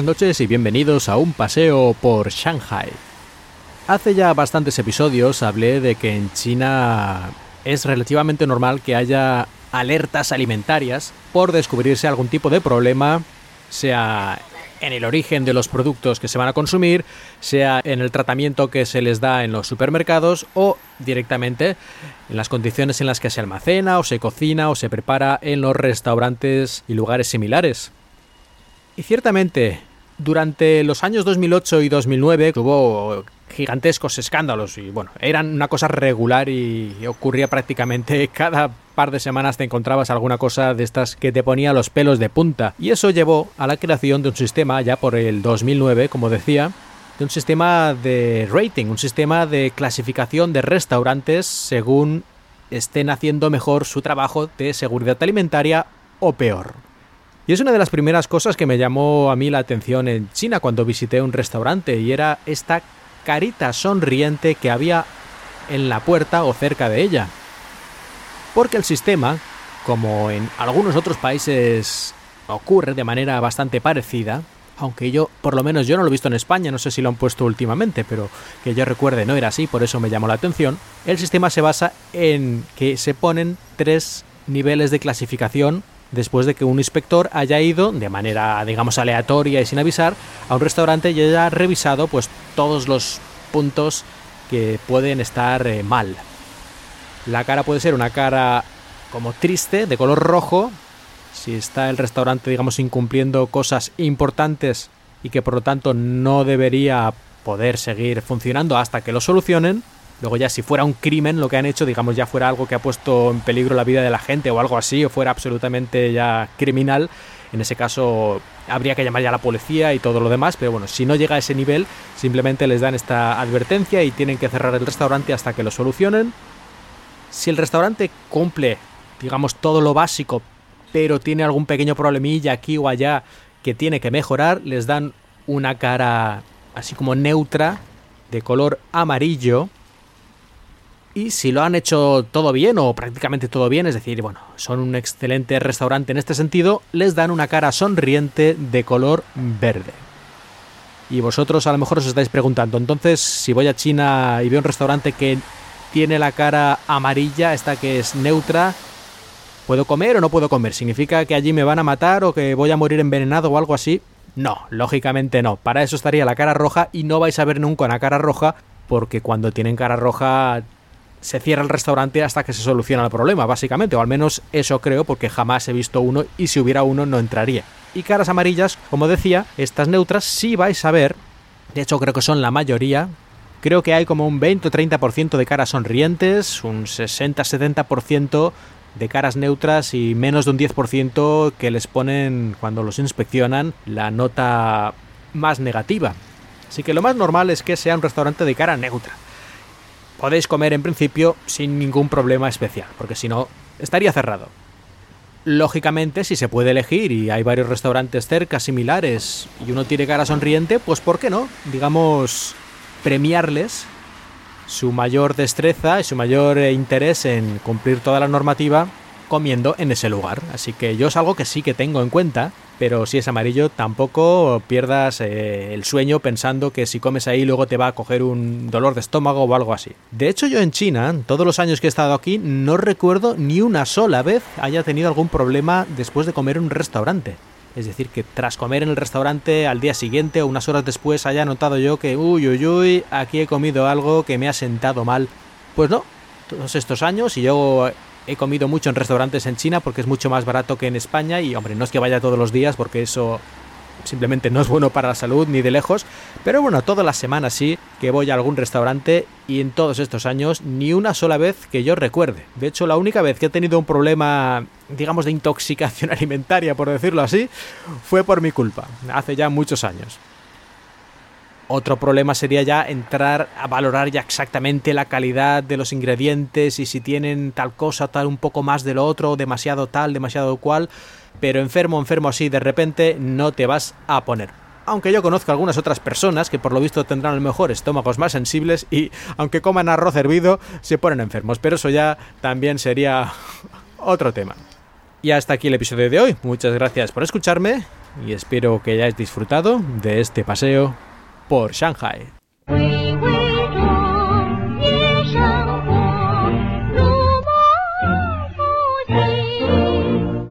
Buenas noches y bienvenidos a un paseo por Shanghai. Hace ya bastantes episodios hablé de que en China es relativamente normal que haya alertas alimentarias por descubrirse algún tipo de problema, sea en el origen de los productos que se van a consumir, sea en el tratamiento que se les da en los supermercados o directamente en las condiciones en las que se almacena o se cocina o se prepara en los restaurantes y lugares similares. Y ciertamente, durante los años 2008 y 2009 hubo gigantescos escándalos y bueno, eran una cosa regular y ocurría prácticamente cada par de semanas te encontrabas alguna cosa de estas que te ponía los pelos de punta y eso llevó a la creación de un sistema ya por el 2009, como decía, de un sistema de rating, un sistema de clasificación de restaurantes según estén haciendo mejor su trabajo de seguridad alimentaria o peor. Y es una de las primeras cosas que me llamó a mí la atención en China cuando visité un restaurante y era esta carita sonriente que había en la puerta o cerca de ella. Porque el sistema, como en algunos otros países ocurre de manera bastante parecida, aunque yo, por lo menos yo no lo he visto en España, no sé si lo han puesto últimamente, pero que yo recuerde no era así, por eso me llamó la atención, el sistema se basa en que se ponen tres niveles de clasificación después de que un inspector haya ido de manera, digamos, aleatoria y sin avisar a un restaurante y haya revisado pues todos los puntos que pueden estar eh, mal. La cara puede ser una cara como triste, de color rojo, si está el restaurante, digamos, incumpliendo cosas importantes y que por lo tanto no debería poder seguir funcionando hasta que lo solucionen, Luego ya si fuera un crimen lo que han hecho, digamos ya fuera algo que ha puesto en peligro la vida de la gente o algo así, o fuera absolutamente ya criminal, en ese caso habría que llamar ya a la policía y todo lo demás, pero bueno, si no llega a ese nivel, simplemente les dan esta advertencia y tienen que cerrar el restaurante hasta que lo solucionen. Si el restaurante cumple, digamos, todo lo básico, pero tiene algún pequeño problemilla aquí o allá que tiene que mejorar, les dan una cara así como neutra, de color amarillo, y si lo han hecho todo bien o prácticamente todo bien, es decir, bueno, son un excelente restaurante en este sentido, les dan una cara sonriente de color verde. Y vosotros a lo mejor os estáis preguntando, entonces si voy a China y veo un restaurante que tiene la cara amarilla, esta que es neutra, ¿puedo comer o no puedo comer? ¿Significa que allí me van a matar o que voy a morir envenenado o algo así? No, lógicamente no. Para eso estaría la cara roja y no vais a ver nunca una cara roja porque cuando tienen cara roja se cierra el restaurante hasta que se soluciona el problema, básicamente, o al menos eso creo, porque jamás he visto uno y si hubiera uno no entraría. Y caras amarillas, como decía, estas neutras sí vais a ver, de hecho creo que son la mayoría, creo que hay como un 20 o 30% de caras sonrientes, un 60-70% de caras neutras y menos de un 10% que les ponen cuando los inspeccionan la nota más negativa. Así que lo más normal es que sea un restaurante de cara neutra podéis comer en principio sin ningún problema especial, porque si no, estaría cerrado. Lógicamente, si se puede elegir y hay varios restaurantes cerca similares y uno tiene cara sonriente, pues ¿por qué no? Digamos, premiarles su mayor destreza y su mayor interés en cumplir toda la normativa comiendo en ese lugar. Así que yo es algo que sí que tengo en cuenta pero si es amarillo tampoco pierdas eh, el sueño pensando que si comes ahí luego te va a coger un dolor de estómago o algo así. De hecho yo en China, todos los años que he estado aquí, no recuerdo ni una sola vez haya tenido algún problema después de comer en un restaurante. Es decir, que tras comer en el restaurante al día siguiente o unas horas después haya notado yo que, uy, uy, uy, aquí he comido algo que me ha sentado mal. Pues no, todos estos años y yo he comido mucho en restaurantes en China porque es mucho más barato que en España y hombre, no es que vaya todos los días porque eso simplemente no es bueno para la salud ni de lejos, pero bueno, todas las semanas sí que voy a algún restaurante y en todos estos años ni una sola vez que yo recuerde. De hecho, la única vez que he tenido un problema, digamos, de intoxicación alimentaria, por decirlo así, fue por mi culpa, hace ya muchos años. Otro problema sería ya entrar a valorar ya exactamente la calidad de los ingredientes y si tienen tal cosa, tal un poco más de lo otro, demasiado tal, demasiado cual, pero enfermo, enfermo así de repente no te vas a poner. Aunque yo conozco algunas otras personas que por lo visto tendrán a mejor estómagos más sensibles y aunque coman arroz hervido se ponen enfermos, pero eso ya también sería otro tema. Y hasta aquí el episodio de hoy. Muchas gracias por escucharme y espero que hayáis disfrutado de este paseo por Shanghai.